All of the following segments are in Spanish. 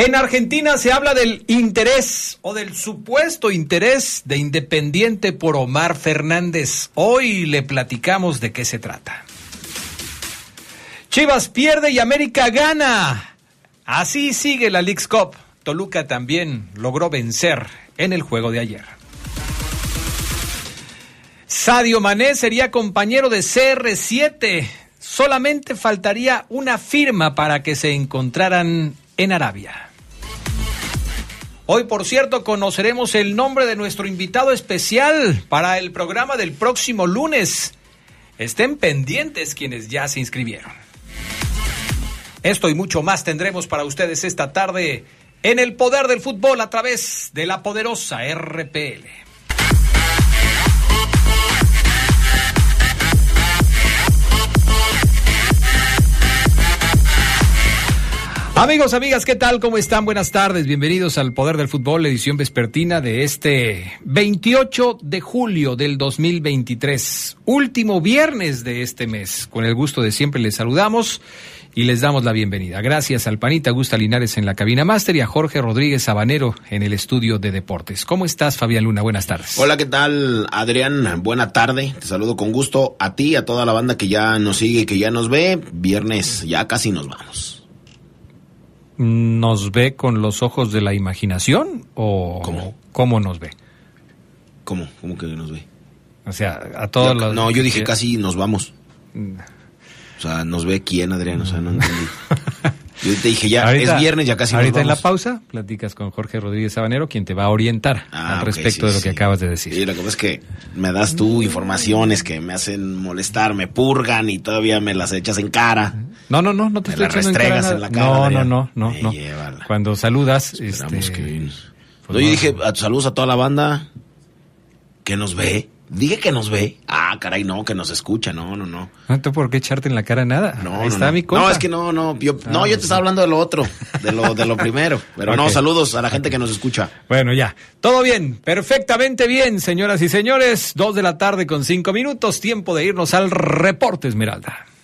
En Argentina se habla del interés o del supuesto interés de Independiente por Omar Fernández. Hoy le platicamos de qué se trata. Chivas pierde y América gana. Así sigue la League's Cup. Toluca también logró vencer en el juego de ayer. Sadio Mané sería compañero de CR7. Solamente faltaría una firma para que se encontraran en Arabia. Hoy, por cierto, conoceremos el nombre de nuestro invitado especial para el programa del próximo lunes. Estén pendientes quienes ya se inscribieron. Esto y mucho más tendremos para ustedes esta tarde en el poder del fútbol a través de la poderosa RPL. Amigos, amigas, ¿qué tal? ¿Cómo están? Buenas tardes. Bienvenidos al Poder del Fútbol, edición vespertina de este 28 de julio del 2023, último viernes de este mes. Con el gusto de siempre les saludamos y les damos la bienvenida. Gracias al panita Gusta Linares en la cabina máster y a Jorge Rodríguez Sabanero en el estudio de deportes. ¿Cómo estás, Fabián Luna? Buenas tardes. Hola, ¿qué tal, Adrián? Buena tarde. Te saludo con gusto a ti, a toda la banda que ya nos sigue que ya nos ve. Viernes, ya casi nos vamos nos ve con los ojos de la imaginación o ¿Cómo? cómo nos ve? ¿Cómo? ¿Cómo que nos ve? O sea, a todos los... no, yo dije casi nos vamos. Mm. O sea, nos ve quién, Adrián, o sea, no entendí. Yo te dije ya, Ahorita- es viernes, ya casi nos Ahorita en la vamos. pausa platicas con Jorge Rodríguez Sabanero, quien te va a orientar Ah, al respecto sí, de lo que sí. acabas de decir. Sí, lo que pasa es que me das tú informaciones que me hacen molestar, me purgan y todavía me las echas en cara. No, no, no, no te Me estoy la echando en cara en la cara, No, no, no, no, no. Cuando saludas, Esperamos este, que... pues No, yo dije a saludos a toda la banda que nos ve. Dije que nos ve. Ah, caray, no, que nos escucha. No, no, no. no tengo por qué echarte en la cara nada. No, Ahí no, está no. mi compa. No, es que no, no. Yo, no, Ah, yo te estaba hablando de lo otro, de lo, de lo primero. Pero no, saludos a la gente que nos escucha. Bueno, ya. Todo bien, perfectamente bien, señoras y señores. Dos de la tarde con cinco minutos. Tiempo de irnos al reporte Esmeralda.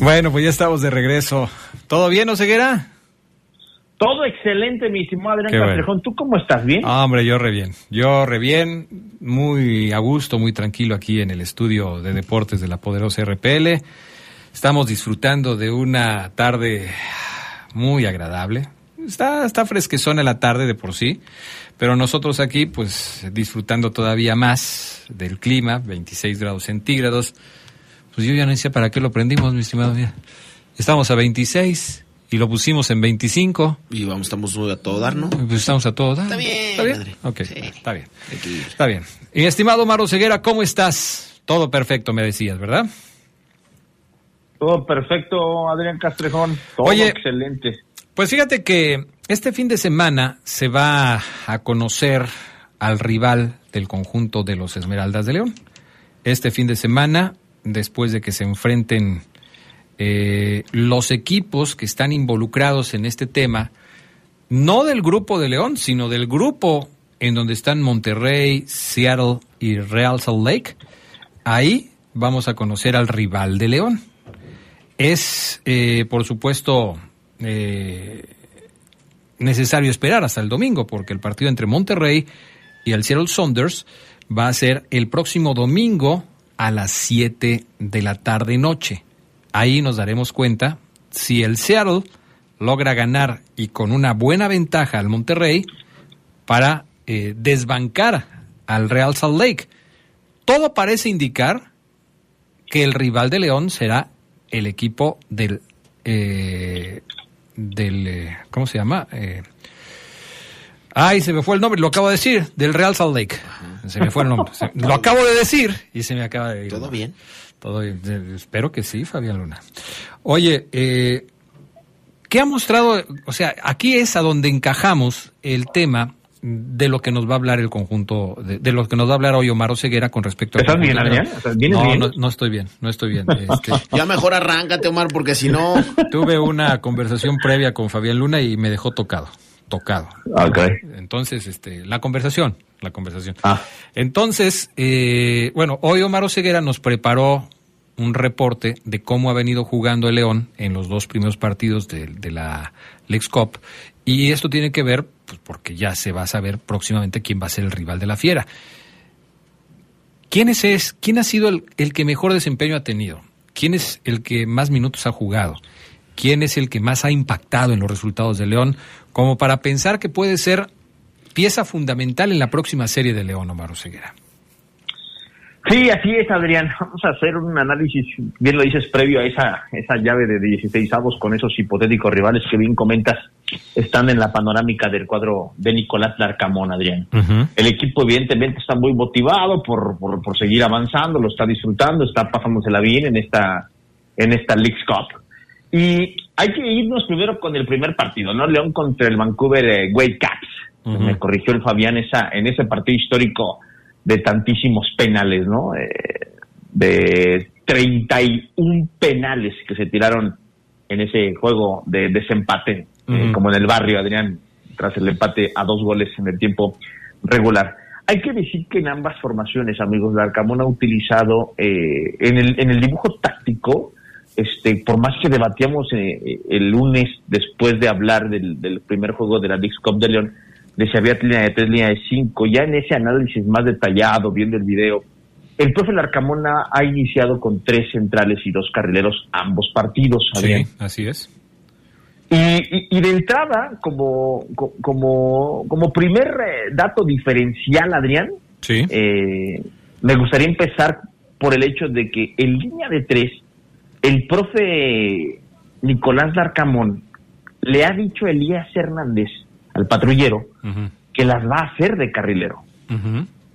Bueno, pues ya estamos de regreso. ¿Todo bien, Oseguera? Todo excelente, mi estimado Adrián. Castrejón. ¿Tú cómo estás? ¿Bien? Ah, hombre, yo re bien. Yo re bien, muy a gusto, muy tranquilo aquí en el estudio de deportes de la poderosa RPL. Estamos disfrutando de una tarde muy agradable. Está, está fresquezona la tarde de por sí, pero nosotros aquí, pues, disfrutando todavía más del clima, 26 grados centígrados. Pues yo ya no sé para qué lo prendimos, mi estimado. Mira, estamos a 26 y lo pusimos en 25. Y vamos, estamos a todo dar, ¿no? Pues estamos a todo dar. Está bien, ¿Está bien? padre. Ok, Sí. está bien. Está bien. Y estimado Maro Ceguera, ¿cómo estás? Todo perfecto, me decías, ¿verdad? Todo perfecto, Adrián Castrejón. Todo Oye. excelente. Pues fíjate que este fin de semana se va a conocer al rival del conjunto de los Esmeraldas de León. Este fin de semana, después de que se enfrenten eh, los equipos que están involucrados en este tema, no del grupo de León, sino del grupo en donde están Monterrey, Seattle y Real Salt Lake, ahí vamos a conocer al rival de León. Es, eh, por supuesto, eh, necesario esperar hasta el domingo, porque el partido entre Monterrey y el Seattle Saunders va a ser el próximo domingo a las 7 de la tarde noche. Ahí nos daremos cuenta si el Seattle logra ganar y con una buena ventaja al Monterrey para eh, desbancar al Real Salt Lake. Todo parece indicar que el rival de León será el equipo del eh, del eh, ¿cómo se llama? Eh, ay, se me fue el nombre, lo acabo de decir, del Real Salt Lake. Se me fue el nombre. Se- lo acabo de decir y se me acaba de ir. ¿Todo bien? Todo bien. Eh, Espero que sí, Fabián Luna. Oye, eh, ¿qué ha mostrado? O sea, aquí es a donde encajamos el tema de lo que nos va a hablar el conjunto, de, de lo que nos va a hablar hoy Omar Ceguera con respecto al ¿Estás bien, Adrián? León. ¿Estás- vienes no, bien? no, no estoy bien, no estoy bien. Este, Ya mejor arráncate, Omar, porque si no... tuve una conversación previa con Fabián Luna y me dejó tocado, tocado. Ok. Entonces, este, la conversación, la conversación. Ah. Entonces, eh, bueno, hoy Omar Ceguera nos preparó un reporte de cómo ha venido jugando el León en los dos primeros partidos de, de la Lex Cup. Y esto tiene que ver, pues porque ya se va a saber próximamente quién va a ser el rival de la Fiera. ¿Quién es, es quién ha sido el, el que mejor desempeño ha tenido? ¿Quién es el que más minutos ha jugado? ¿Quién es el que más ha impactado en los resultados de León? Como para pensar que puede ser pieza fundamental en la próxima serie de León, Omar Ceguera. Sí, así es, Adrián. Vamos a hacer un análisis, bien lo dices, previo a esa, esa llave de 16 avos con esos hipotéticos rivales que bien comentas están en la panorámica del cuadro de Nicolás Larcamón, Adrián. El equipo evidentemente está muy motivado por, por, por seguir avanzando, lo está disfrutando, está pasándosela bien en esta, en esta Leagues Cup. Y hay que irnos primero con el primer partido, ¿no? León contra el Vancouver eh, Whitecaps. Me corrigió el Fabián esa, en ese partido histórico de tantísimos penales, ¿no? Eh, de 31 penales que se tiraron en ese juego de desempate, eh, como en el barrio, Adrián, tras el empate a dos goles en el tiempo regular. Hay que decir que en ambas formaciones, amigos, de Arcamón ha utilizado eh, en, el, en el dibujo táctico, este, por más que debatíamos eh, el lunes después de hablar del, del primer juego de la Leagues Cup de León, de si había línea de tres, línea de cinco, ya en ese análisis más detallado, viendo el video, el profe Larcamona ha iniciado con tres centrales y dos carrileros ambos partidos. Adrián. Sí, así es. Y, y- y de entrada, como, co- como, como primer eh, dato diferencial, Adrián, Sí. eh, me gustaría empezar por el hecho de que en línea de tres, el profe Nicolás Larcamón le ha dicho a Elías Hernández, al patrullero, que las va a hacer de carrilero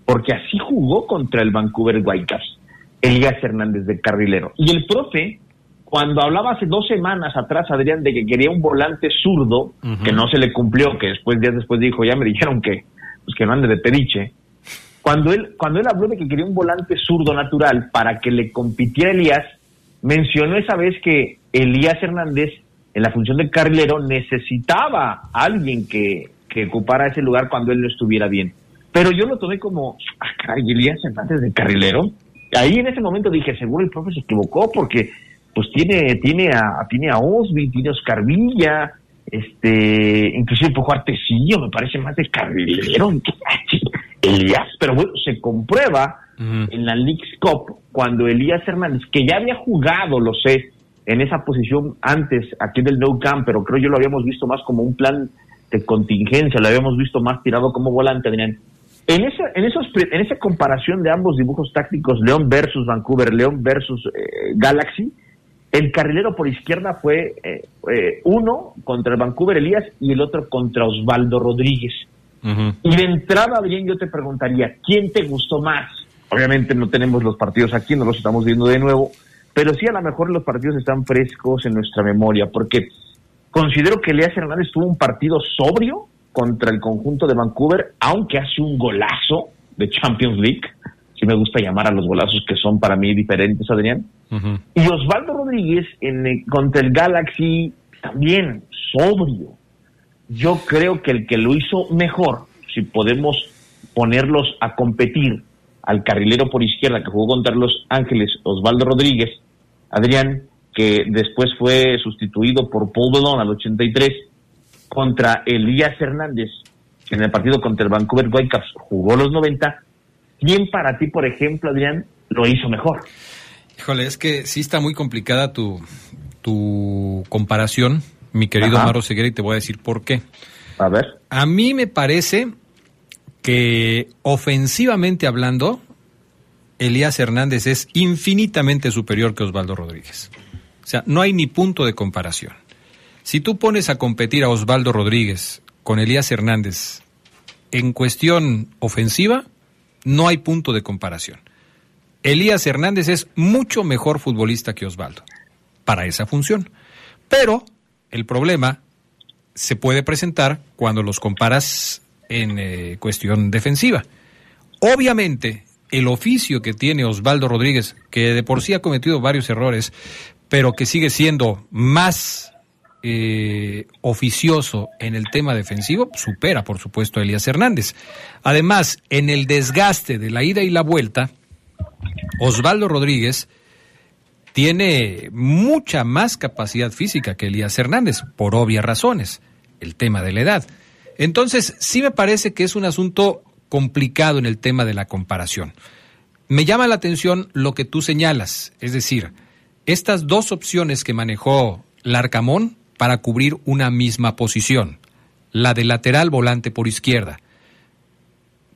porque así jugó contra el Vancouver Whitecaps, Elías Hernández de carrilero. Y el profe, cuando hablaba hace dos semanas atrás, Adrián, de que quería un volante zurdo, que no se le cumplió, que después, días después dijo, ya me dijeron que, pues que no ande de periche. Cuando él, cuando él habló de que quería un volante zurdo natural para que le compitiera Elías, mencionó esa vez que Elías Hernández, en la función de carrilero, necesitaba a alguien que, que ocupara ese lugar cuando él no estuviera bien. Pero yo lo tomé como, ah, caray, Elías Hernández de carrilero. Ahí en ese momento dije, seguro el profe se equivocó porque pues tiene, tiene a, tiene a Osby, tiene a Oscar Villa, este, inclusive puede jugar Tecillo, me parece más de carrilero. Elías, pero bueno, se comprueba en la Leagues Cup cuando Elías Hernández, que ya había jugado, lo sé, en esa posición antes aquí del No Camp, pero creo yo lo habíamos visto más como un plan de contingencia, lo habíamos visto más tirado como volante, Adrián. En esa, en, esos, en esa comparación de ambos dibujos tácticos, León versus Vancouver, León versus eh, Galaxy, el carrilero por izquierda fue eh, eh, uno contra el Vancouver Elías y el otro contra Osvaldo Rodríguez. Y de entrada, Adrián, yo te preguntaría, ¿quién te gustó más? Obviamente no tenemos los partidos aquí, no los estamos viendo de nuevo, pero sí a lo mejor los partidos están frescos en nuestra memoria, porque considero que Elías Hernández tuvo un partido sobrio contra el conjunto de Vancouver, aunque hace un golazo de Champions League, si me gusta llamar a los golazos que son para mí diferentes, Adrián. Y Osvaldo Rodríguez en, el- contra el Galaxy también sobrio. Yo creo que el que lo hizo mejor, si podemos ponerlos a competir al carrilero por izquierda que jugó contra los Ángeles, Osvaldo Rodríguez, Adrián, que después fue sustituido por Paul Bellon al 83, contra Elías Hernández, que en el partido contra el Vancouver Whitecaps jugó los 90, ¿quién para ti, por ejemplo, Adrián, lo hizo mejor? Híjole, es que sí está muy complicada tu, tu comparación, mi querido Maro Seguera, y te voy a decir por qué. A ver. A mí me parece que ofensivamente hablando, Elías Hernández es infinitamente superior que Osvaldo Rodríguez. O sea, no hay ni punto de comparación. Si tú pones a competir a Osvaldo Rodríguez con Elías Hernández en cuestión ofensiva, no hay punto de comparación. Elías Hernández es mucho mejor futbolista que Osvaldo para esa función. Pero el problema se puede presentar cuando los comparas en eh, cuestión defensiva. Obviamente, el oficio que tiene Osvaldo Rodríguez, que de por sí ha cometido varios errores, pero que sigue siendo más eh, oficioso en el tema defensivo, supera por supuesto a Elías Hernández. Además, en el desgaste de la ida y la vuelta, Osvaldo Rodríguez tiene mucha más capacidad física que Elías Hernández, por obvias razones, el tema de la edad. Entonces, sí me parece que es un asunto complicado en el tema de la comparación. Me llama la atención lo que tú señalas, es decir, estas dos opciones que manejó Larcamón para cubrir una misma posición, la de lateral volante por izquierda.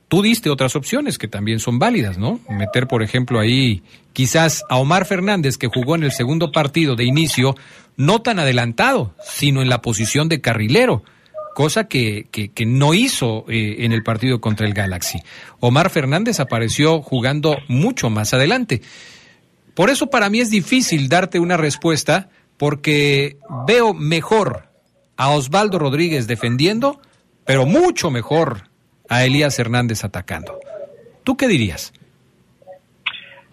Tú diste otras opciones que también son válidas, ¿no? Meter, por ejemplo, ahí quizás a Omar Fernández, que jugó en el segundo partido de inicio, no tan adelantado, sino en la posición de carrilero cosa que, que, no hizo eh, en el partido contra el Galaxy. Omar Fernández apareció jugando mucho más adelante. Por eso para mí es difícil darte una respuesta porque veo mejor a Osvaldo Rodríguez defendiendo, pero mucho mejor a Elías Hernández atacando. ¿Tú qué dirías?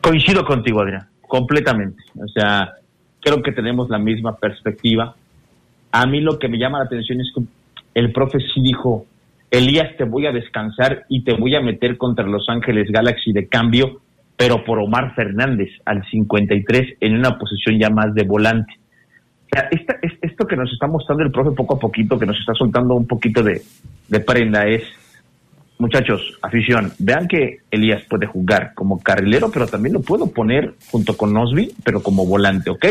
Coincido contigo, Adrián, completamente. O sea, creo que tenemos la misma perspectiva. A mí lo que me llama la atención es el profe sí dijo, Elías, te voy a descansar y te voy a meter contra Los Ángeles Galaxy de cambio, pero por Omar Fernández al 53 en una posición ya más de volante. O sea, esto que nos está mostrando el profe poco a poquito, que nos está soltando un poquito de, de prenda, es, muchachos, afición, vean que Elías puede jugar como carrilero, pero también lo puedo poner junto con Osby, pero como volante, ¿ok?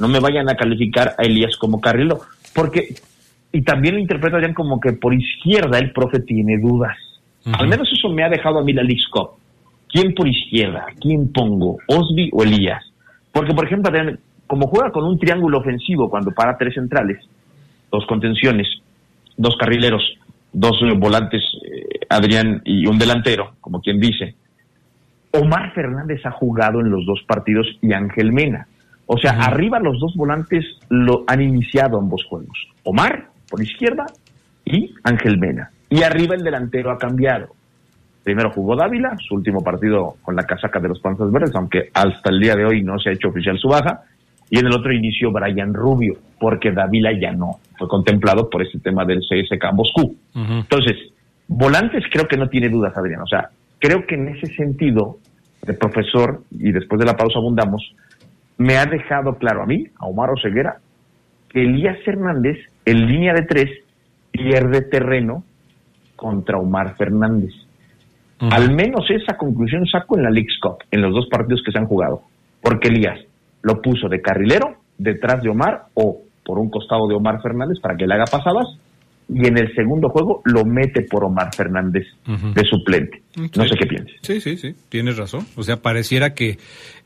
No me vayan a calificar a Elías como carrilero, porque y también lo interpretarían como que por izquierda el profe tiene dudas. Al menos eso me ha dejado a mí la League ¿Quién por izquierda? ¿Quién pongo? ¿Osby o Elías? Porque, por ejemplo, como juega con un triángulo ofensivo cuando para tres centrales, dos contenciones, dos carrileros, dos volantes, eh, Adrián y un delantero, como quien dice, Omar Fernández ha jugado en los dos partidos y Ángel Mena. O sea, arriba los dos volantes lo han iniciado ambos juegos. Omar por izquierda y Ángel Mena. Y arriba el delantero ha cambiado. Primero jugó Dávila, su último partido con la casaca de los Panzas Verdes, aunque hasta el día de hoy no se ha hecho oficial su baja. Y en el otro inició Brian Rubio, porque Dávila ya no fue contemplado por ese tema del CSK Moscú. Entonces, volantes creo que no tiene dudas, Adrián. O sea, creo que en ese sentido, el profesor, y después de la pausa abundamos, me ha dejado claro a mí, a Omar Oseguera, que Elías Hernández en línea de tres pierde terreno contra Omar Fernández. Al menos esa conclusión saco en la League Cup, en los dos partidos que se han jugado. Porque Elías lo puso de carrilero detrás de Omar o por un costado de Omar Fernández para que le haga pasadas y en el segundo juego lo mete por Omar Fernández de suplente. No sé qué pienses. Sí, sí, sí, tienes razón. O sea, pareciera que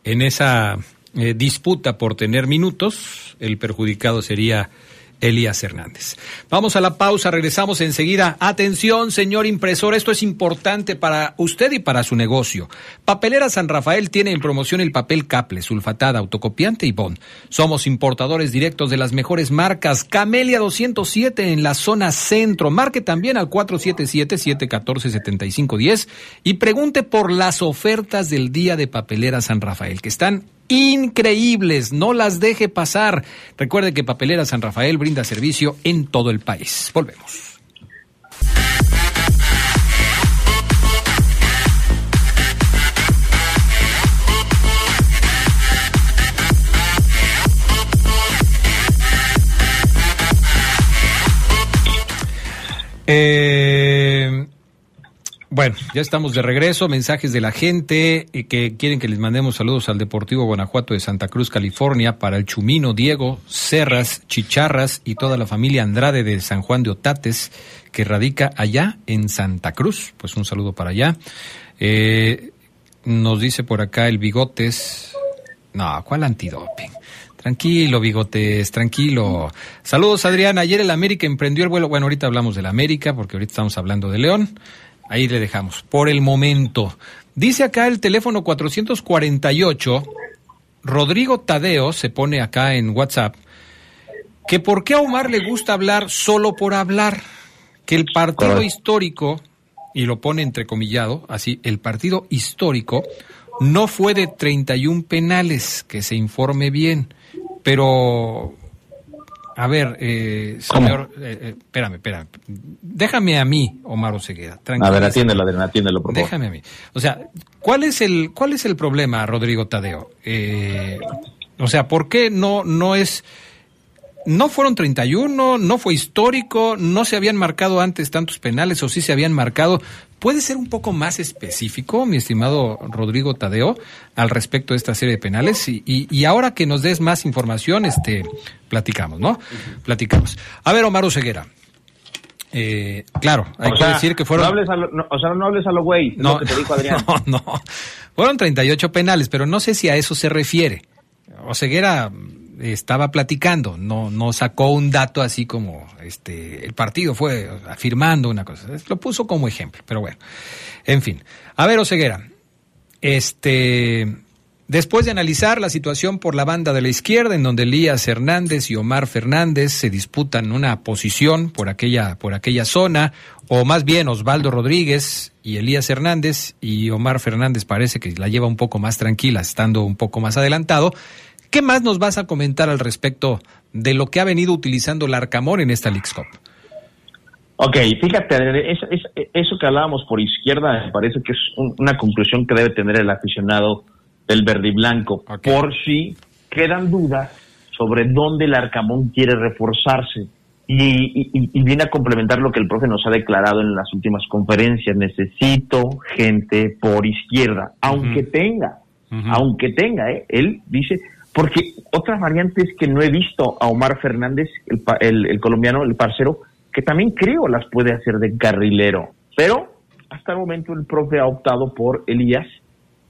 en esa eh, disputa por tener minutos, el perjudicado sería Elías Hernández. Vamos a la pausa, regresamos enseguida. Atención, señor impresor, esto es importante para usted y para su negocio. Papelera San Rafael tiene en promoción el papel Caple, sulfatada, autocopiante y bond. Somos importadores directos de las mejores marcas. Camelia 207 en la zona centro. Marque también al 477-714-7510 y pregunte por las ofertas del día de Papelera San Rafael, que están increíbles. No las deje pasar. Recuerde que Papelera San Rafael brinda servicio en todo el país. Volvemos. Eh, bueno, ya estamos de regreso. Mensajes de la gente eh, que quieren que les mandemos saludos al Deportivo Guanajuato de Santa Cruz, California, para el Chumino, Diego, Serras, Chicharras y toda la familia Andrade de San Juan de Otates, que radica allá en Santa Cruz. Pues un saludo para allá. Eh, nos dice por acá el Bigotes. No, ¿cuál antidoping? Tranquilo, bigotes, tranquilo. Saludos, Adrián. Ayer el América emprendió el vuelo. Bueno, ahorita hablamos del América, porque ahorita estamos hablando de León. Ahí le dejamos. Por el momento. Dice acá el teléfono 448. Rodrigo Tadeo se pone acá en WhatsApp. Que por qué a Omar le gusta hablar solo por hablar. Que el partido histórico, y lo pone entrecomillado, así, el partido histórico no fue de 31 penales, que se informe bien. Pero, a ver, eh, señor, eh, eh, espérame, espérame. Déjame a mí, Omar Oseguera. A ver, atiéndelo, Adrián, atiéndelo, por favor. Déjame a mí. O sea, ¿cuál es el, cuál es el problema, Rodrigo Tadeo? Eh, o sea, ¿por qué no, no es... No fueron 31, no fue histórico, no se habían marcado antes tantos penales o sí se habían marcado. ¿Puede ser un poco más específico, mi estimado Rodrigo Tadeo, al respecto de esta serie de penales? Y, y, y ahora que nos des más información, este, platicamos, ¿no? Platicamos. A ver, Omar Ceguera. Eh, claro, hay O que sea, decir que fueron... no hables a lo- no, o sea, no hables a lo güey, es lo que te dijo Adrián. No, no. Fueron 38 penales, pero no sé si a eso se refiere. Oseguera estaba platicando, no, no sacó un dato así como este el partido fue afirmando una cosa. Lo puso como ejemplo, pero bueno. En fin. A ver, Oseguera. Este. Después de analizar la situación por la banda de la izquierda, en donde Elías Hernández y Omar Fernández se disputan una posición por aquella, por aquella zona, o más bien Osvaldo Rodríguez y Elías Hernández, y Omar Fernández parece que la lleva un poco más tranquila, estando un poco más adelantado. ¿Qué más nos vas a comentar al respecto de lo que ha venido utilizando el Arcamón en esta Leagues Cup? Ok, fíjate, Adrián, es- es- eso que hablábamos por izquierda me parece que es un- una conclusión que debe tener el aficionado del verde y blanco, por si quedan dudas sobre dónde el Arcamón quiere reforzarse. Y, y- y viene a complementar lo que el profe nos ha declarado en las últimas conferencias. Necesito gente por izquierda, aunque tenga, aunque tenga, ¿eh? él dice, porque otra variante es que no he visto a Omar Fernández, el, el- el colombiano, el parcero, que también creo las puede hacer de carrilero. Pero hasta el momento el profe ha optado por Elías,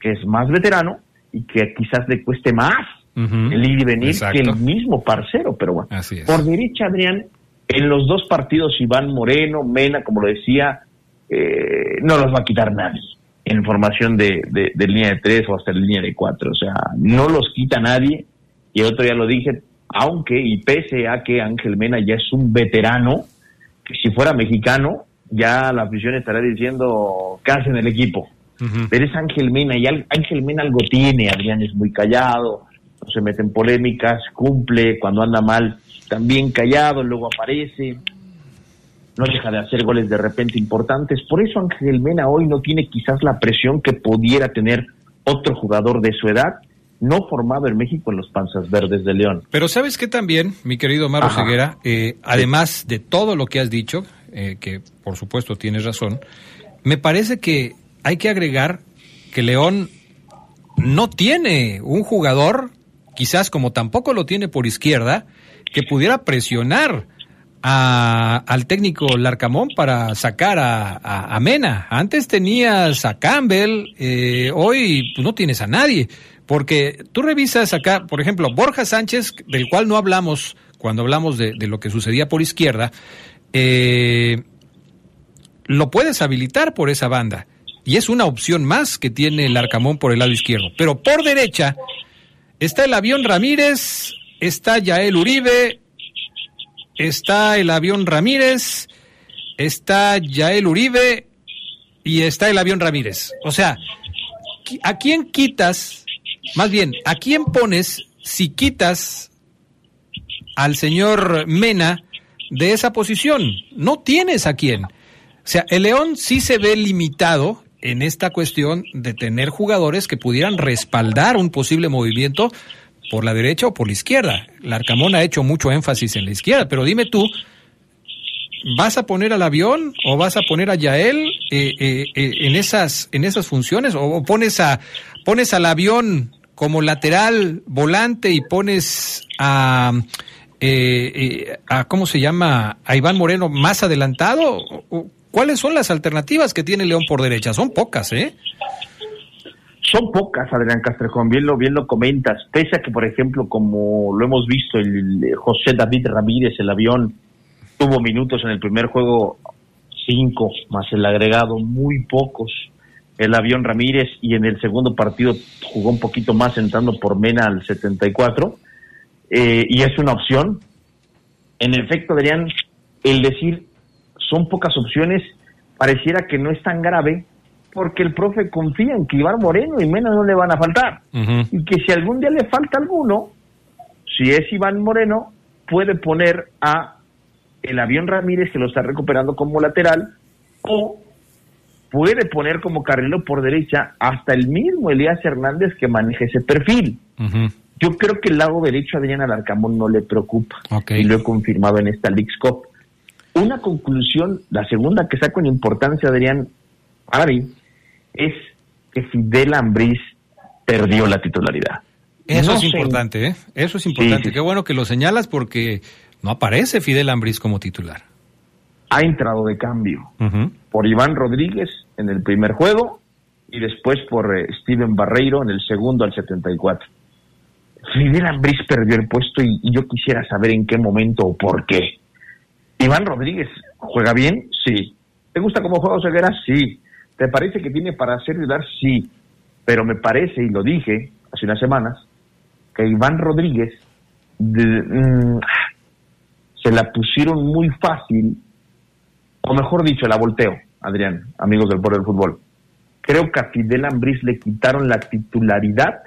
que es más veterano y que quizás le cueste más el ir y venir Exacto. que el mismo parcero. Pero bueno, Así por derecha, Adrián, en los dos partidos, Iván Moreno, Mena, como lo decía, eh, no los va a quitar nadie en formación de, de, de línea de tres o hasta línea de cuatro. O sea, no los quita nadie. Y el otro ya lo dije, aunque y pese a que Ángel Mena ya es un veterano, que si fuera mexicano, ya la afición estará diciendo, ¿qué hace en el equipo? Ujú. Pero es Ángel Mena y Ángel Mena algo tiene, Adrián es muy callado, no se mete en polémicas, cumple, cuando anda mal también callado, luego aparece, no deja de hacer goles de repente importantes. Por eso Ángel Mena hoy no tiene quizás la presión que pudiera tener otro jugador de su edad, no formado en México en los Panzas Verdes de León. Pero sabes que también, mi querido Maro Ajá. Ceguera, eh, además de todo lo que has dicho, eh, que por supuesto tienes razón, me parece que hay que agregar que León no tiene un jugador, quizás como tampoco lo tiene por izquierda, que pudiera presionar a- al técnico Larcamón para sacar a, a- Mena. Antes tenías a Campbell, eh, hoy pues, no tienes a nadie. Porque tú revisas acá, por ejemplo, Borja Sánchez, del cual no hablamos cuando hablamos de, de lo que sucedía por izquierda, eh, lo puedes habilitar por esa banda. Y es una opción más que tiene el Arcamón por el lado izquierdo. Pero por derecha está el avión Ramírez, está Yael Uribe, está el avión Ramírez, está Yael Uribe y está el avión Ramírez. O sea, ¿a quién quitas? Más bien, ¿a quién pones si quitas al señor Mena de esa posición? No tienes a quién. O sea, el León sí se ve limitado en esta cuestión de tener jugadores que pudieran respaldar un posible movimiento por la derecha o por la izquierda. El Arcamón ha hecho mucho énfasis en la izquierda, pero dime tú, ¿vas a poner al avión o vas a poner a Yael eh, eh, eh, en esas en esas funciones o pones a pones al avión como lateral volante y pones a a cómo se llama a Iván Moreno más adelantado? ¿Cuáles son las alternativas que tiene León por derecha? Son pocas, ¿eh? Son pocas, Adrián Castrejón, bien lo, bien lo comentas. Pese a que, por ejemplo, como lo hemos visto, el José David Ramírez, el avión, tuvo minutos en el primer juego, cinco, más el agregado, muy pocos. El avión Ramírez y en el segundo partido jugó un poquito más entrando por Mena al 74. Eh, y es una opción. En efecto, Adrián, el decir son pocas opciones pareciera que no es tan grave porque el profe confía en que Iván Moreno y Mena no le van a faltar. Y que si algún día le falta alguno, si es Iván Moreno, puede poner a el avión Ramírez que lo está recuperando como lateral o puede poner como carrilo por derecha hasta el mismo Elías Hernández que maneja ese perfil. Yo creo que el lado derecho a Adrián Alarcamón no le preocupa y lo he confirmado en esta League Cup. Una conclusión, la segunda que saco en importancia, Adrián Ari, es que Fidel Ambriz perdió la titularidad. Eso es importante, ¿eh? Eso es importante. Qué bueno que lo señalas porque no aparece Fidel Ambriz como titular. Ha entrado de cambio por Iván Rodríguez en el primer juego y después por eh, Steven Barreiro en el segundo al 74. Fidel Ambriz perdió el puesto y, yo quisiera saber en qué momento o por qué. Iván Rodríguez juega bien, sí. ¿Te gusta cómo juega Oseguera? Sí. ¿Te parece que tiene para hacer ayudar? Sí. Pero me parece, y lo dije hace unas semanas, que Iván Rodríguez mm, se la pusieron muy fácil, o mejor dicho, la volteo, Adrián, amigos del Poder del Fútbol. Creo que a Fidel Ambriz le quitaron la titularidad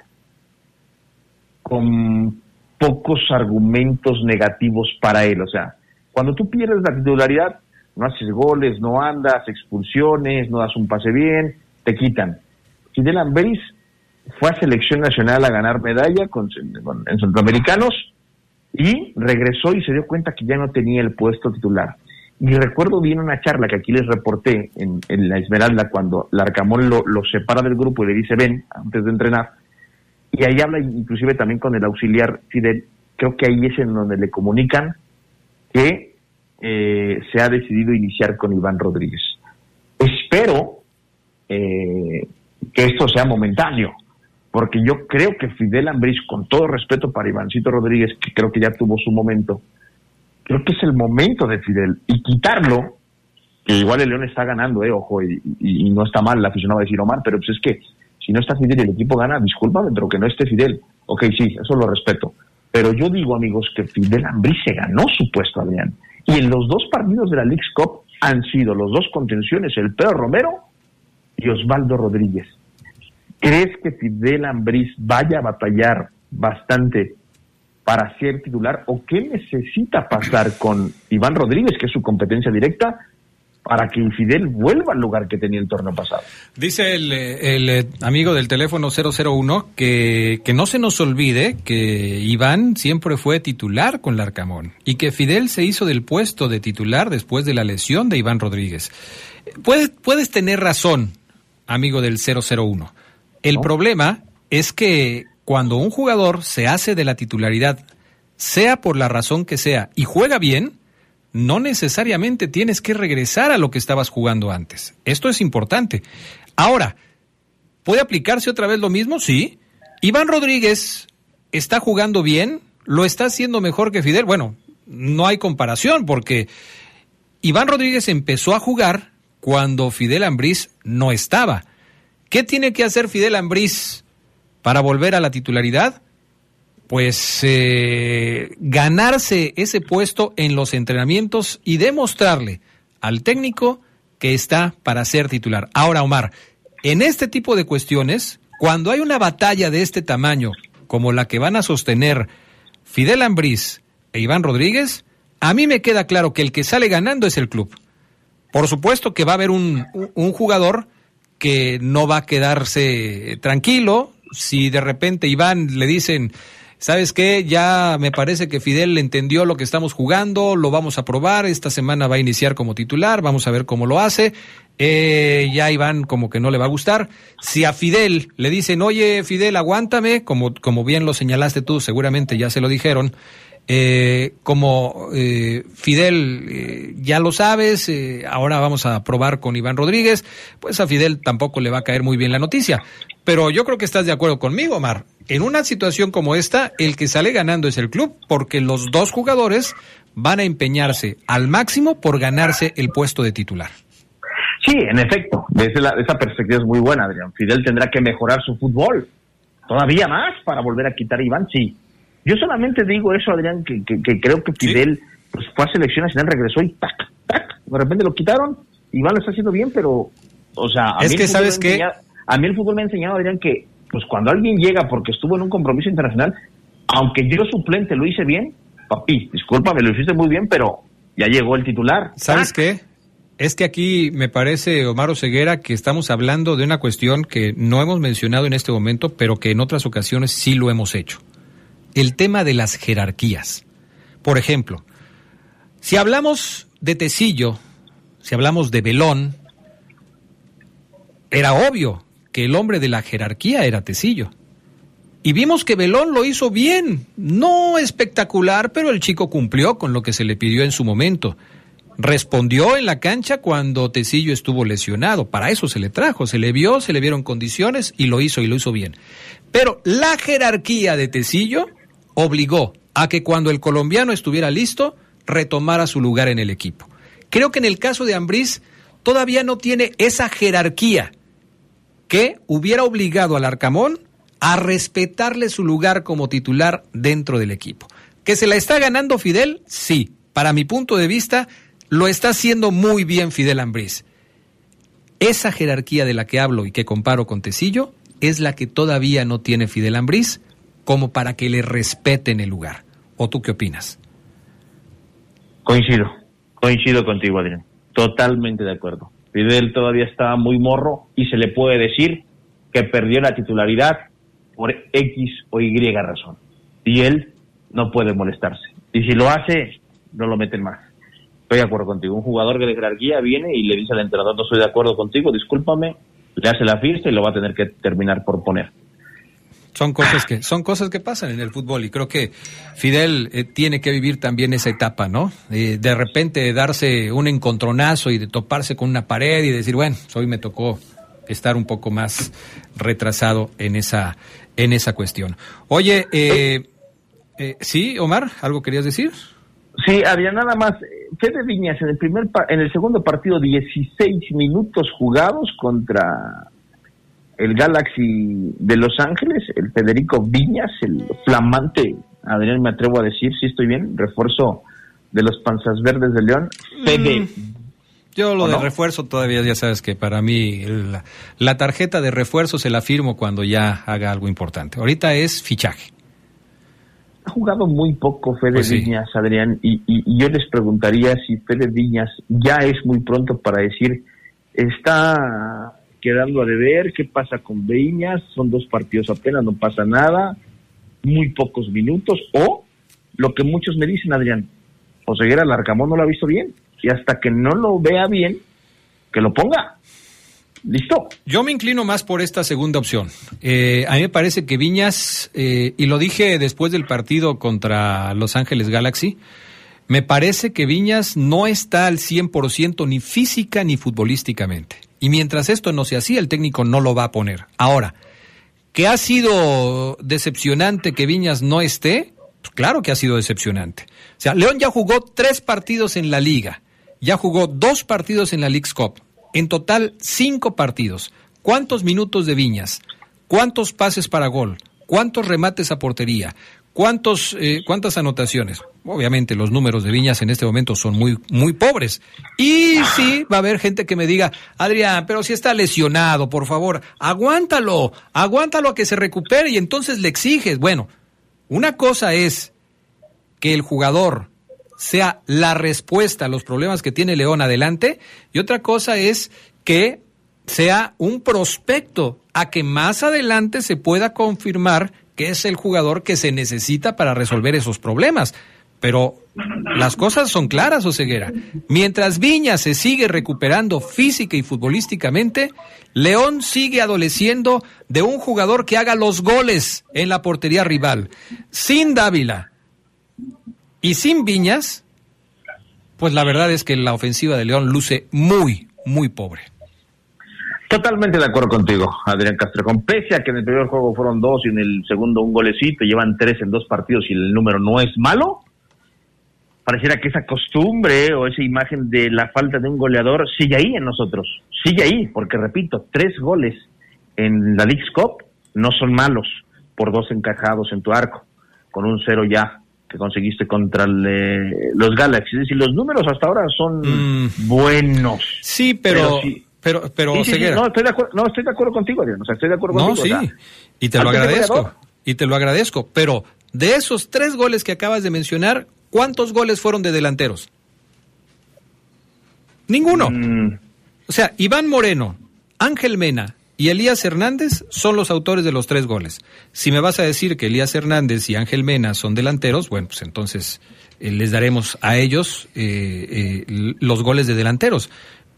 con pocos argumentos negativos para él. O sea, cuando tú pierdes la titularidad, no haces goles, no andas, expulsiones, no das un pase bien, te quitan. Fidel Ambriz fue a selección nacional a ganar medalla con, en centroamericanos y regresó y se dio cuenta que ya no tenía el puesto titular. Y recuerdo bien una charla que aquí les reporté en, la Esmeralda cuando Larcamón lo separa del grupo y le dice ven antes de entrenar. Y ahí habla inclusive también con el auxiliar Fidel. Creo que ahí es en donde le comunican que eh, se ha decidido iniciar con Iván Rodríguez. Espero eh, que esto sea momentáneo, porque yo creo que Fidel Ambriz, con todo respeto para Ivancito Rodríguez, que creo que ya tuvo su momento, creo que es el momento de Fidel. Y quitarlo, que igual el León está ganando, eh, ojo, y, no está mal, la aficionado a decir Omar, pero pues es que si no está Fidel y el equipo gana, discúlpame, pero que no esté Fidel. Ok, sí, eso lo respeto. Pero yo digo, amigos, que Fidel Ambriz se ganó su puesto, Adrián. Y en los dos partidos de la League Cup han sido los dos contenciones, el Pedro Romero y Osvaldo Rodríguez. ¿Crees que Fidel Ambriz vaya a batallar bastante para ser titular o qué necesita pasar con Iván Rodríguez, que es su competencia directa, para que Fidel vuelva al lugar que tenía el torneo pasado. Dice el, el, eh, amigo del teléfono 001 que, que no se nos olvide que Iván siempre fue titular con Larcamón y que Fidel se hizo del puesto de titular después de la lesión de Iván Rodríguez. Puedes, puedes tener razón, amigo del 001. El problema es que cuando un jugador se hace de la titularidad, sea por la razón que sea, y juega bien, no necesariamente tienes que regresar a lo que estabas jugando antes. Esto es importante. Ahora, ¿puede aplicarse otra vez lo mismo? Sí. Iván Rodríguez está jugando bien, lo está haciendo mejor que Fidel. Bueno, no hay comparación porque Iván Rodríguez empezó a jugar cuando Fidel Ambriz no estaba. ¿Qué tiene que hacer Fidel Ambriz para volver a la titularidad? Pues eh, ganarse ese puesto en los entrenamientos y demostrarle al técnico que está para ser titular. Ahora, Omar, en este tipo de cuestiones, cuando hay una batalla de este tamaño, como la que van a sostener Fidel Ambriz e Iván Rodríguez, a mí me queda claro que el que sale ganando es el club. Por supuesto que va a haber un, un jugador que no va a quedarse tranquilo. Si de repente Iván le dicen, ¿sabes qué? Ya me parece que Fidel entendió lo que estamos jugando, lo vamos a probar, esta semana va a iniciar como titular, vamos a ver cómo lo hace. Eh, ya Iván como que no le va a gustar. Si a Fidel le dicen, oye Fidel, aguántame, como, como bien lo señalaste tú, seguramente ya se lo dijeron, eh, como eh, Fidel, eh, ya lo sabes, eh, ahora vamos a probar con Iván Rodríguez, pues a Fidel tampoco le va a caer muy bien la noticia. Pero yo creo que estás de acuerdo conmigo, Omar. En una situación como esta, el que sale ganando es el club, porque los dos jugadores van a empeñarse al máximo por ganarse el puesto de titular. Sí, en efecto, esa, esa perspectiva es muy buena, Adrián. Fidel tendrá que mejorar su fútbol todavía más para volver a quitar a Iván, sí. Yo solamente digo eso, Adrián, que, que, creo que Fidel pues, fue a selección nacional, regresó y tac, tac, de repente lo quitaron. Iván lo está haciendo bien, pero, o sea, a es mí que sabes que a mí el fútbol me ha enseñado, Adrián, que pues cuando alguien llega porque estuvo en un compromiso internacional, aunque yo suplente lo hice bien, papi, discúlpame, lo hiciste muy bien, pero ya llegó el titular. ¿Sabes qué? Es que aquí me parece, Omar Ceguera, que estamos hablando de una cuestión que no hemos mencionado en este momento, pero que en otras ocasiones sí lo hemos hecho el tema de las jerarquías. Por ejemplo, si hablamos de Tecillo, si hablamos de Belón, era obvio que el hombre de la jerarquía era Tecillo. Y vimos que Belón lo hizo bien, no espectacular, pero el chico cumplió con lo que se le pidió en su momento. Respondió en la cancha cuando Tecillo estuvo lesionado, para eso se le trajo, se le vio, se le vieron condiciones y lo hizo y lo hizo bien. Pero la jerarquía de Tecillo obligó a que cuando el colombiano estuviera listo, retomara su lugar en el equipo. Creo que en el caso de Ambriz todavía no tiene esa jerarquía que hubiera obligado al Arcamón a respetarle su lugar como titular dentro del equipo. ¿Que se la está ganando Fidel? Sí. Para mi punto de vista, lo está haciendo muy bien Fidel Ambriz. Esa jerarquía de la que hablo y que comparo con Tecillo es la que todavía no tiene Fidel Ambriz como para que le respeten el lugar. ¿O tú qué opinas? Coincido, coincido contigo, Adrián. Totalmente de acuerdo. Fidel todavía estaba muy morro y se le puede decir que perdió la titularidad por X o Y razón. Y él no puede molestarse. Y si lo hace, no lo meten más. Estoy de acuerdo contigo. Un jugador de jerarquía viene y le dice al entrenador, no estoy de acuerdo contigo, discúlpame, le hace la fiesta y lo va a tener que terminar por poner. Son cosas que son cosas que pasan en el fútbol y creo que Fidel eh, tiene que vivir también esa etapa, ¿no? de repente darse un encontronazo y de toparse con una pared y decir, bueno, hoy me tocó estar un poco más retrasado en esa en esa cuestión. Oye, eh, eh, sí, Omar, algo querías decir? Sí, había nada más. Fede Viñas en el primer en el segundo partido 16 minutos jugados contra el Galaxy de Los Ángeles, el Federico Viñas, el flamante, Adrián, me atrevo a decir, si estoy bien, refuerzo de los Panzas Verdes de León, Fede. Mm. Yo lo de refuerzo todavía, ya sabes que para mí la, tarjeta de refuerzo se la firmo cuando ya haga algo importante. Ahorita es fichaje. Ha jugado muy poco Fede pues Viñas, Adrián, y, y yo les preguntaría si Fede Viñas ya es muy pronto para decir, está quedando a deber, qué pasa con Viñas, son dos partidos apenas, no pasa nada, muy pocos minutos, o lo que muchos me dicen, Adrián, Oseguera Larcamón no lo ha visto bien, y hasta que no lo vea bien, que lo ponga. Listo. Yo me inclino más por esta segunda opción. Eh, a mí me parece que Viñas, eh, y lo dije después del partido contra Los Ángeles Galaxy, me parece que Viñas no está al 100% ni física ni futbolísticamente. Y mientras esto no se hacía, el técnico no lo va a poner. Ahora, ¿que ha sido decepcionante que Viñas no esté? Pues claro que ha sido decepcionante. O sea, León ya jugó tres partidos en la liga, ya jugó dos partidos en la League's Cup, en total cinco partidos. ¿Cuántos minutos de Viñas? ¿Cuántos pases para gol? ¿Cuántos remates a portería? ¿Cuántos, eh, ¿Cuántas anotaciones? Obviamente los números de Viñas en este momento son muy, muy pobres. Y sí, va a haber gente que me diga, Adrián, pero si está lesionado, por favor, aguántalo, aguántalo a que se recupere y entonces le exiges. Bueno, una cosa es que el jugador sea la respuesta a los problemas que tiene León adelante y otra cosa es que sea un prospecto a que más adelante se pueda confirmar que es el jugador que se necesita para resolver esos problemas. Pero las cosas son claras, Oseguera. Mientras Viña se sigue recuperando física y futbolísticamente, León sigue adoleciendo de un jugador que haga los goles en la portería rival. Sin Dávila y sin Viñas, pues la verdad es que la ofensiva de León luce muy, muy pobre. Totalmente de acuerdo contigo, Adrián Castrejón. Pese a que en el primer juego fueron dos y en el segundo un golecito, llevan tres en dos partidos y el número no es malo, pareciera que esa costumbre o esa imagen de la falta de un goleador sigue ahí en nosotros, sigue ahí, porque repito, tres goles en la League's Cup no son malos por dos encajados en tu arco, con un cero ya que conseguiste contra eh, los Galaxy. Es decir, los números hasta ahora son mm. buenos. Sí, pero... pero, pero, no, estoy de acuerdo, no, estoy de acuerdo contigo, Adrián. O sea, estoy de acuerdo no, Sí. y te lo agradezco. Y te lo agradezco. Pero de esos tres goles que acabas de mencionar, ¿cuántos goles fueron de delanteros? Ninguno. Mm. O sea, Iván Moreno, Ángel Mena y Elías Hernández son los autores de los tres goles. Si me vas a decir que Elías Hernández y Ángel Mena son delanteros, bueno, pues entonces eh, les daremos a ellos eh, eh, los goles de delanteros.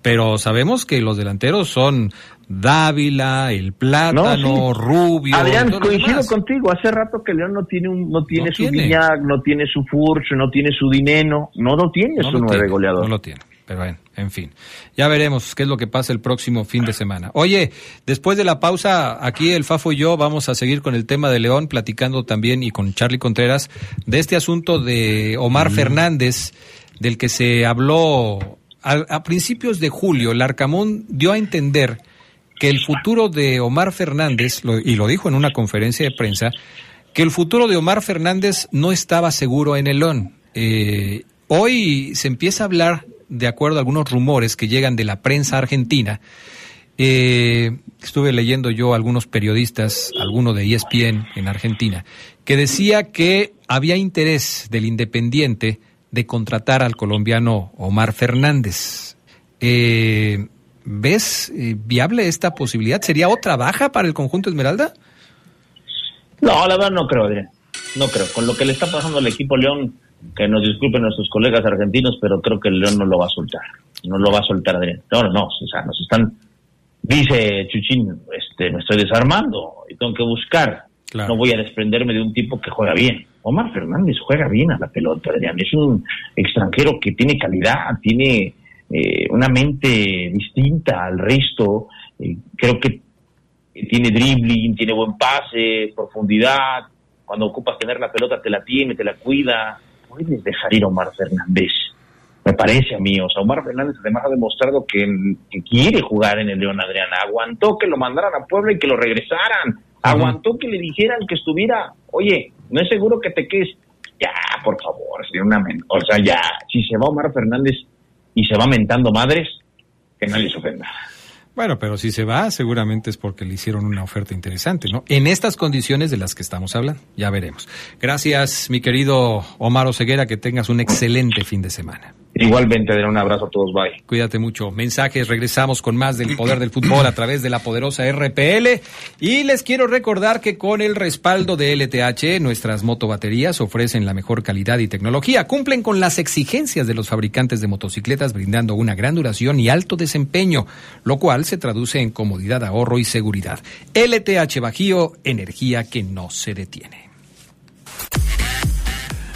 Pero sabemos que los delanteros son Dávila, el Plátano, Rubio. Adrián, coincido contigo. Hace rato que León no tiene un, no tiene su Viñac, no tiene su Furch, no tiene su Dineno, no lo tiene su nueve goleador. No lo tiene. Pero bueno, en fin, ya veremos qué es lo que pasa el próximo fin de semana. Oye, después de la pausa, aquí el Fafo y yo vamos a seguir con el tema de León, platicando también y con Charlie Contreras de este asunto de Omar mm. Fernández, del que se habló a, principios de julio. El Arcamón dio a entender que el futuro de Omar Fernández, y lo dijo en una conferencia de prensa, que el futuro de Omar Fernández no estaba seguro en el. Eh, hoy se empieza a hablar de acuerdo a algunos rumores que llegan de la prensa argentina, eh, estuve leyendo yo algunos periodistas, alguno de ESPN en Argentina, que decía que había interés del Independiente de contratar al colombiano Omar Fernández. Eh, ¿Ves eh, viable esta posibilidad? ¿Sería otra baja para el conjunto Esmeralda? No, la verdad no creo, Adrián. No creo. Con lo que le está pasando al equipo León, que nos disculpen nuestros colegas argentinos, pero creo que el León no lo va a soltar. No lo va a soltar, Adrián. No, no, no. O sea, nos están. Dice Chuchín, este, me estoy desarmando y tengo que buscar. No voy a desprenderme de un tipo que juega bien. Omar Fernández juega bien a la pelota, Adrián. Es un extranjero que tiene calidad, tiene eh, una mente distinta al resto. Eh, creo que tiene dribbling, tiene buen pase, profundidad. Cuando ocupas tener la pelota, te la tiene, te la cuida puedes dejar ir a Omar Fernández. Me parece a mí, o sea, Omar Fernández además ha demostrado que, quiere jugar en el León Adrián. Aguantó que lo mandaran a Puebla y que lo regresaran. Aguantó que le dijeran que estuviera, oye, no es seguro que te quedes. Ya, por favor, sería una. O sea, ya, si se va Omar Fernández y se va mentando madres, que nadie se ofenda. Bueno, pero si se va, seguramente es porque le hicieron una oferta interesante, ¿no? En estas condiciones de las que estamos hablando, ya veremos. Gracias, mi querido Omar Oseguera, que tengas un excelente fin de semana. Igualmente, un abrazo a todos, bye. Cuídate mucho. Mensajes, regresamos con más del poder del fútbol a través de la poderosa RPL. Y les quiero recordar que con el respaldo de LTH, nuestras motobaterías ofrecen la mejor calidad y tecnología. Cumplen con las exigencias de los fabricantes de motocicletas, brindando una gran duración y alto desempeño, lo cual se traduce en comodidad, ahorro y seguridad. LTH Bajío, energía que no se detiene.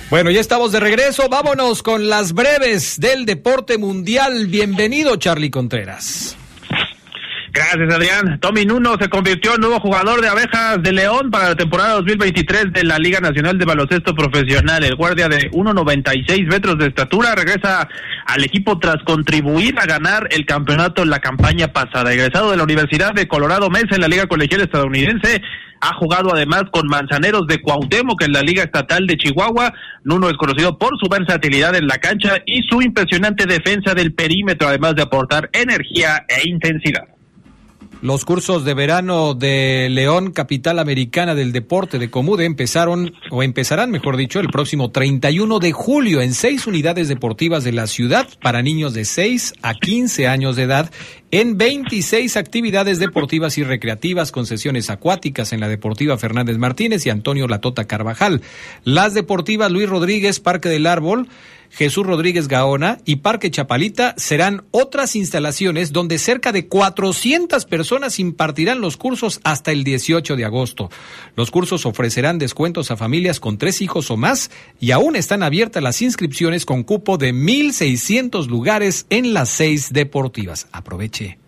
Bueno, ya estamos de regreso. Vámonos con las breves del deporte mundial. Bienvenido, Charlie Contreras. Gracias, Adrián. Tommy Nuno se convirtió en nuevo jugador de abejas de León para la temporada 2023 de la Liga Nacional de Baloncesto Profesional. El guardia de 1,96 metros de estatura regresa al equipo tras contribuir a ganar el campeonato en la campaña pasada. Egresado de la Universidad de Colorado Mesa en la Liga Colegial Estadounidense, ha jugado además con Manzaneros de Cuauhtémoc en la Liga Estatal de Chihuahua. Nuno es conocido por su versatilidad en la cancha y su impresionante defensa del perímetro, además de aportar energía e intensidad. Los cursos de verano de León, capital americana del deporte de Comude, empezaron, o empezarán, mejor dicho, el próximo 31 de julio en seis unidades deportivas de la ciudad para niños de 6 a 15 años de edad en 26 actividades deportivas y recreativas con sesiones acuáticas en la Deportiva Fernández Martínez y Antonio Latota Carvajal. Las deportivas Luis Rodríguez, Parque del Árbol, Jesús Rodríguez Gaona y Parque Chapalita serán otras instalaciones donde cerca de 400 personas impartirán los cursos hasta el 18 de agosto. Los cursos ofrecerán descuentos a familias con tres hijos o más y aún están abiertas las inscripciones con cupo de 1.600 lugares en las seis deportivas. Aproveche.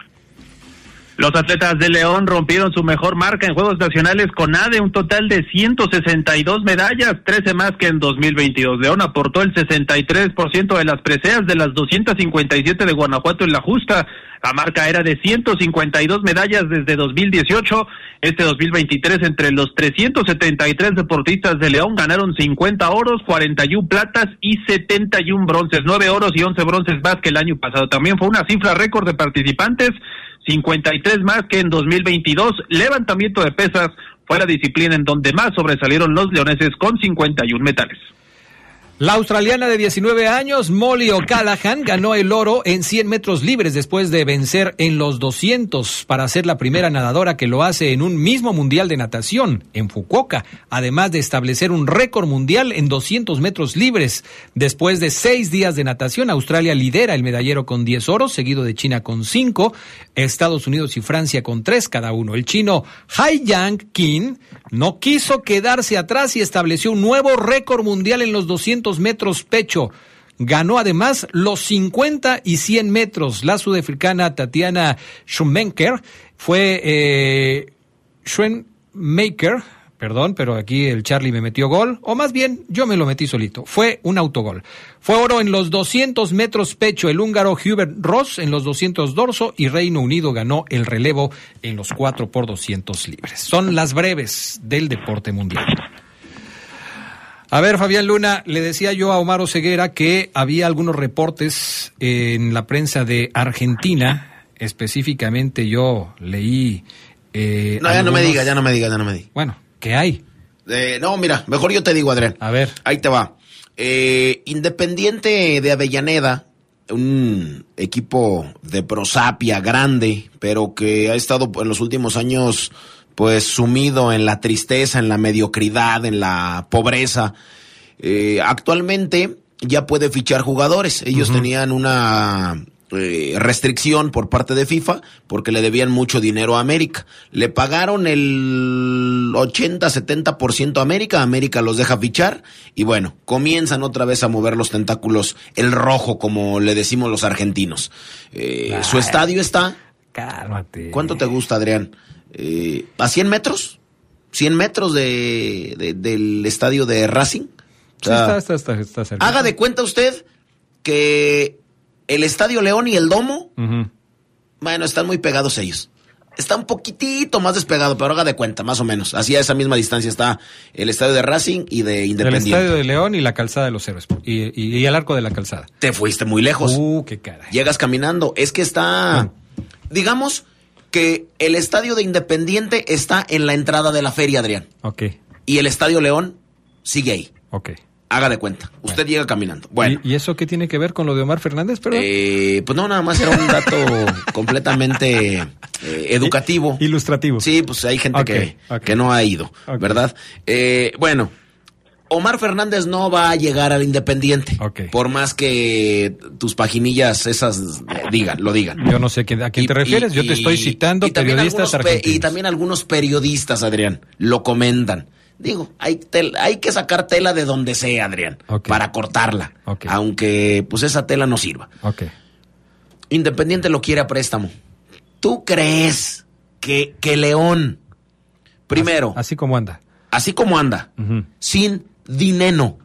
Los atletas de León rompieron su mejor marca en Juegos Nacionales con ADE, un total de 162 medallas, 13 más que en 2022. León aportó el 63% de las preseas de las 257 de Guanajuato en la justa. La marca era de 152 medallas desde 2018. Este 2023, entre los 373 deportistas de León, ganaron 50 oros, 41 platas y 71 bronces. 9 oros y 11 bronces más que el año pasado. También fue una cifra récord de participantes. 53 más que en 2022. Levantamiento de pesas fue la disciplina en donde más sobresalieron los leoneses con 51 metales. La australiana de 19 años, Molly O'Callaghan, ganó el oro en 100 metros libres después de vencer en los 200 para ser la primera nadadora que lo hace en un mismo mundial de natación en Fukuoka, además de establecer un récord mundial en 200 metros libres. Después de seis días de natación, Australia lidera el medallero con 10 oros, seguido de China con 5, Estados Unidos y Francia con 3 cada uno. El chino Hai Yang Qin no quiso quedarse atrás y estableció un nuevo récord mundial en los 200 metros pecho. Ganó además los 50 y 100 metros. La sudafricana Tatiana Schumacher fue eh, perdón, pero aquí el Charlie me metió gol, o más bien yo me lo metí solito. Fue un autogol. Fue oro en los 200 metros pecho el húngaro Hubert Ross en los 200 dorso y Reino Unido ganó el relevo en los 4 por 200 libres. Son las breves del deporte mundial. A ver, Fabián Luna, le decía yo a Omar Ceguera que había algunos reportes en la prensa de Argentina, específicamente yo leí... Eh, no, ya no me diga, ya no me diga, ya no me diga. Bueno, ¿qué hay? Eh, no, mira, mejor yo te digo, Adrián. A ver. Ahí te va. Eh, Independiente de Avellaneda, un equipo de prosapia grande, pero que ha estado en los últimos años pues sumido en la tristeza, en la mediocridad, en la pobreza. Eh, actualmente ya puede fichar jugadores. Ellos tenían una eh, restricción por parte de FIFA porque le debían mucho dinero a América. Le pagaron el 80-70% a América, América los deja fichar y bueno, comienzan otra vez a mover los tentáculos, el rojo como le decimos los argentinos. Eh, su estadio está... Cálmate. ¿Cuánto te gusta, Adrián? eh, a 100 metros, 100 metros de, del estadio de Racing. está, está, está, cerca. Haga de cuenta usted que el Estadio León y el Domo, bueno, están muy pegados ellos. Está un poquitito más despegado, pero haga de cuenta, más o menos. Así a esa misma distancia está el estadio de Racing y de Independiente. El estadio de León y la calzada de los héroes. Y, y, el arco de la calzada. Te fuiste muy lejos. Uh, qué cara. Llegas caminando. Es que está, digamos, que el estadio de Independiente está en la entrada de la feria, Adrián. Ok. Y el estadio León sigue ahí. Ok. Haga de cuenta. Usted llega caminando. Bueno. ¿Y, eso qué tiene que ver con lo de Omar Fernández, perdón? Eh, pues no, nada más era un dato completamente eh, educativo. Ilustrativo. Sí, pues hay gente que, que no ha ido, ¿verdad? Eh, bueno, Omar Fernández no va a llegar al Independiente. Por más que tus paginillas esas digan, lo digan. Yo no sé a quién te refieres. Yo te estoy citando periodistas argentinos. Y también algunos periodistas, Adrián, lo comentan. Digo, hay, hay que sacar tela de donde sea, Adrián, para cortarla. Aunque pues esa tela no sirva. Independiente lo quiere a préstamo. ¿Tú crees que, que León, primero... Así, como anda. Así como anda, sin dinero,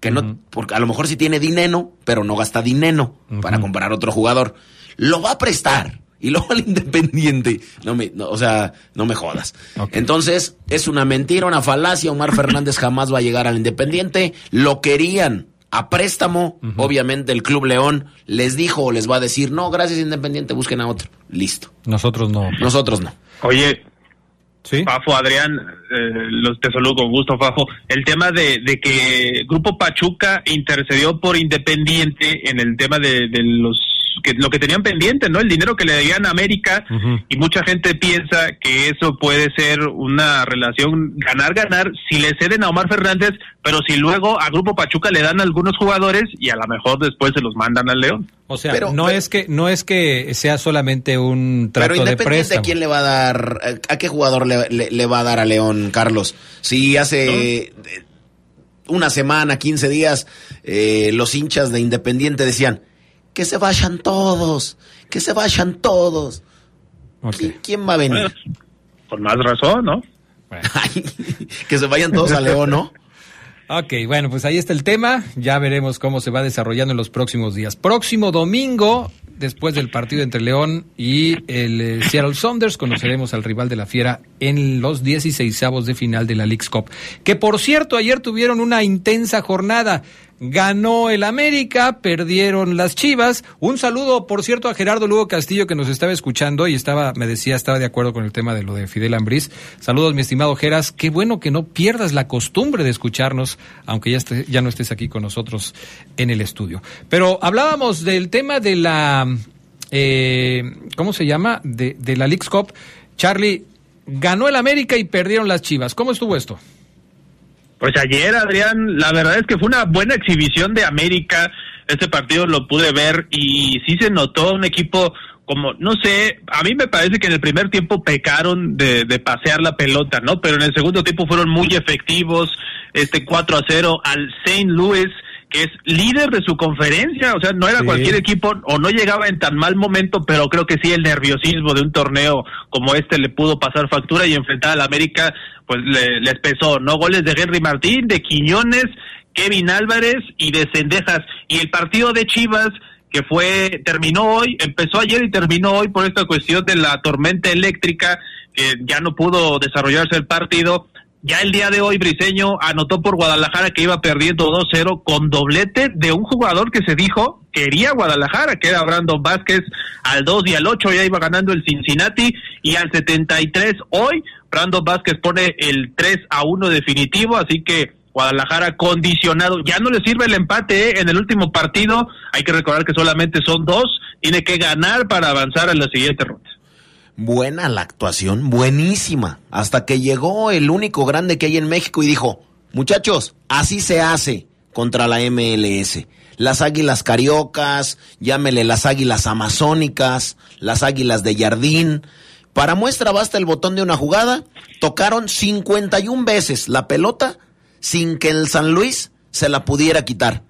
que no, porque a lo mejor sí tiene dinero, pero no gasta dinero para comprar otro jugador. Lo va a prestar. Y luego al Independiente, no me, o sea, no me jodas. Entonces, es una mentira, una falacia. Omar Fernández jamás va a llegar al Independiente. Lo querían a préstamo. Obviamente el Club León les dijo o les va a decir, no, gracias Independiente, busquen a otro. Listo. Nosotros no. Nosotros no. Oye, ¿Sí? Fafo, Adrián, eh, los te saludo con gusto, Fafo. El tema de, de que Grupo Pachuca intercedió por Independiente en el tema de, de los que lo que tenían pendiente, ¿no? El dinero que le debían a América y mucha gente piensa que eso puede ser una relación ganar-ganar si le ceden a Omar Fernández, pero si luego a Grupo Pachuca le dan algunos jugadores y a lo mejor después se los mandan al León. O sea, Pero- no pero- es que no es que sea solamente un trato Pero de Independiente, préstamo. ¿quién le va a dar? ¿A qué jugador le, le- le va a dar a León, Carlos? Si hace eh, una semana, 15 días, eh, los hinchas de Independiente decían, que se vayan todos, que se vayan todos. Ok. ¿Qui- ¿Quién va a venir? Bueno, con más razón, ¿no? Bueno. Ay, que se vayan todos a León, ¿no? Ok, bueno, pues ahí está el tema. Ya veremos cómo se va desarrollando en los próximos días. Próximo domingo, después del partido entre León y el eh, Seattle Saunders, conoceremos al rival de la Fiera en los 16 de final de la League's Cup. Que por cierto, ayer tuvieron una intensa jornada. Ganó el América, perdieron las Chivas. Un saludo, por cierto, a Gerardo Lugo Castillo que nos estaba escuchando y estaba, me decía, estaba de acuerdo con el tema de lo de Fidel Ambriz. Saludos, mi estimado Geras. Qué bueno que no pierdas la costumbre de escucharnos, aunque ya, ya no estés aquí con nosotros en el estudio. Pero hablábamos del tema de la, eh, ¿cómo se llama? De, de la League's Cup. Charlie, ganó el América y perdieron las Chivas. ¿Cómo estuvo esto? Pues ayer, Adrián, la verdad es que fue una buena exhibición de América. Este partido lo pude ver y sí se notó un equipo como, no sé, a mí me parece que en el primer tiempo pecaron de, pasear la pelota, ¿no? Pero en el segundo tiempo fueron muy efectivos, este 4 a 0 al St. Louis, que es líder de su conferencia, o sea, no era Sí. cualquier equipo o no llegaba en tan mal momento, pero creo que sí el nerviosismo de un torneo como este le pudo pasar factura y enfrentar al América, pues le- les pesó, ¿no? Goles de Henry Martín, de Quiñones, Kevin Álvarez y de Cendejas. Y el partido de Chivas, que fue, terminó hoy, empezó ayer y terminó hoy por esta cuestión de la tormenta eléctrica, que ya no pudo desarrollarse el partido. Ya el día de hoy, Briseño anotó por Guadalajara que iba perdiendo 2-0 con doblete de un jugador que se dijo quería Guadalajara, que era Brandon Vázquez al 2 y al 8, ya iba ganando el Cincinnati y al 73 hoy, Brandon Vázquez pone el 3 a 1 definitivo, así que Guadalajara condicionado, ya no le sirve el empate ¿eh? en el último partido, hay que recordar que solamente son dos, tiene que ganar para avanzar a la siguiente ronda. Buena la actuación, buenísima. Hasta que llegó el único grande que hay en México y dijo, muchachos, así se hace contra la MLS. Las águilas cariocas, llámele las águilas amazónicas, las águilas de jardín. Para muestra basta el botón de una jugada. Tocaron 51 veces la pelota sin que el San Luis se la pudiera quitar.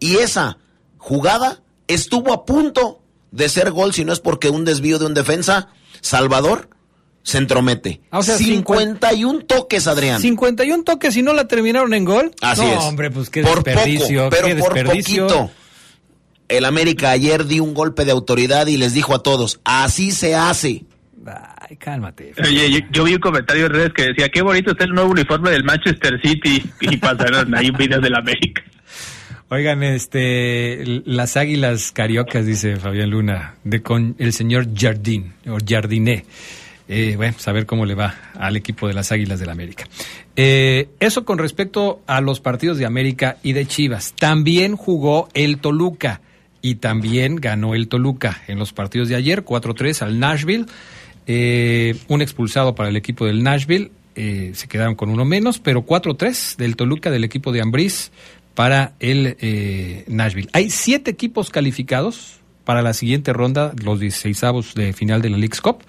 Y esa jugada estuvo a punto de ser gol, si no es porque un desvío de un defensa, Salvador, se entromete. Ah, o sea, 51 toques, Adrián. 51 toques y no la terminaron en gol. Así no, es. hombre, pues qué por desperdicio. poco, pero qué por desperdicio. poquito. El América ayer dio un golpe de autoridad y les dijo a todos, así se hace. Ay, cálmate. Oye, yo, yo vi un comentario en redes que decía, qué bonito está el nuevo uniforme del Manchester City y pasaron ahí videos del América. Oigan, este, las águilas cariocas, dice Fabián Luna, de con el señor Jardín, o Jardiné. Eh, bueno, saber cómo le va al equipo de las Águilas del América. Eh, eso con respecto a los partidos de América y de Chivas. También jugó el Toluca y también ganó el Toluca en los partidos de ayer, 4-3 al Nashville. Eh, un expulsado para el equipo del Nashville. eh, se quedaron con uno menos, pero 4-3 del Toluca, del equipo de Ambriz, para el eh, Nashville. Hay siete equipos calificados para la siguiente ronda, los 16 de final de la League's Cup.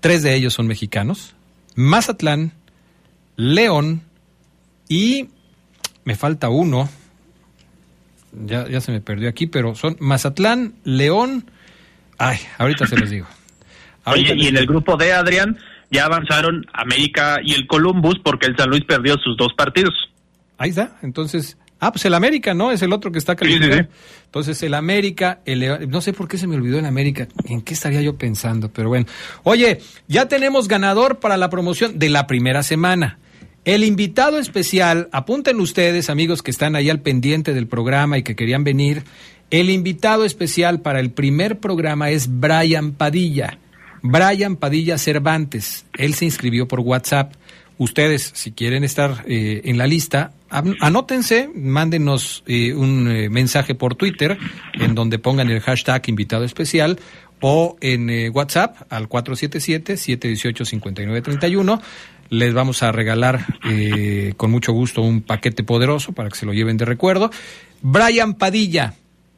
Tres de ellos son mexicanos. Mazatlán, León y me falta uno. Ya, ya se me perdió aquí, pero son Mazatlán, León. Ay, ahorita se los digo. Ahorita Oye, les y en el grupo D, Adrián, ya avanzaron América y el Columbus porque el San Luis perdió sus dos partidos. Ahí está. Entonces, ah, pues el América, ¿no? Es el otro que está calificado. Sí, sí, Entonces, el América, el no sé por qué se me olvidó el América. ¿En qué estaría yo pensando? Pero bueno. Oye, ya tenemos ganador para la promoción de la primera semana. El invitado especial, apunten ustedes, amigos que están ahí al pendiente del programa y que querían venir, el invitado especial para el primer programa es Brian Padilla. Brian Padilla Cervantes. Él se inscribió por WhatsApp. Ustedes, si quieren estar eh, en la lista, anótense, mándenos eh, un eh, mensaje por Twitter en donde pongan el hashtag invitado especial o en WhatsApp al 477-718-5931. Les vamos a regalar con mucho gusto un paquete poderoso para que se lo lleven de recuerdo. Brian Padilla,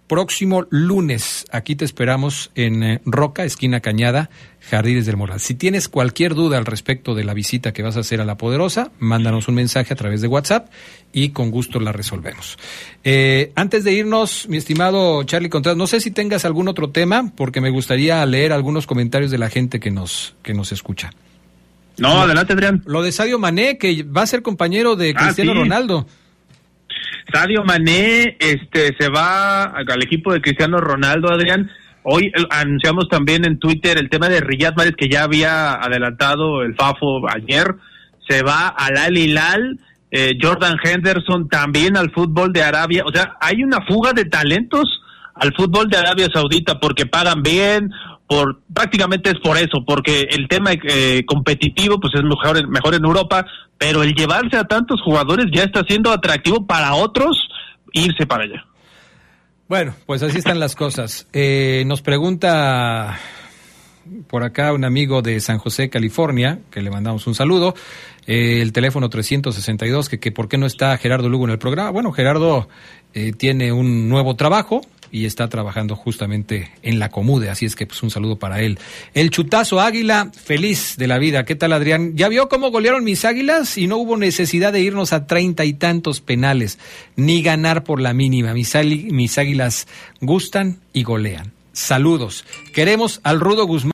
próximo lunes. Aquí te esperamos en eh, Roca, esquina Cañada, Jardines del Moral. Si tienes cualquier duda al respecto de la visita que vas a hacer a La Poderosa, mándanos un mensaje a través de WhatsApp y con gusto la resolvemos. Eh, antes de irnos, mi estimado Charlie Contreras, no sé si tengas algún otro tema, porque me gustaría leer algunos comentarios de la gente que nos, que nos escucha. No, adelante, Adrián. Lo de Sadio Mané, que va a ser compañero de ah, Cristiano Ronaldo. Sadio Mané este, se va al equipo de Cristiano Ronaldo, Adrián. Hoy anunciamos también en Twitter el tema de Riyad Mahrez, que ya había adelantado el FAFO ayer. Se va al Al Hilal. Eh, Jordan Henderson también al fútbol de Arabia. O sea, hay una fuga de talentos al fútbol de Arabia Saudita porque pagan bien, por prácticamente es por eso, porque el tema eh, competitivo pues es mejor, mejor en Europa, pero el llevarse a tantos jugadores ya está siendo atractivo para otros irse para allá. Bueno, pues así están las cosas. Eh, nos pregunta por acá un amigo de San José, California, que le mandamos un saludo, eh, el teléfono 362, que, que por qué no está Gerardo Lugo en el programa. Bueno, Gerardo tiene un nuevo trabajo, y está trabajando justamente en la Comude, así es que pues un saludo para él. El chutazo Águila, feliz de la vida. ¿Qué tal Adrián? ¿Ya vio cómo golearon mis Águilas y no hubo necesidad de irnos a treinta y tantos penales, ni ganar por la mínima? Mis, mis Águilas gustan y golean. Saludos. Queremos al Rudo Guzmán.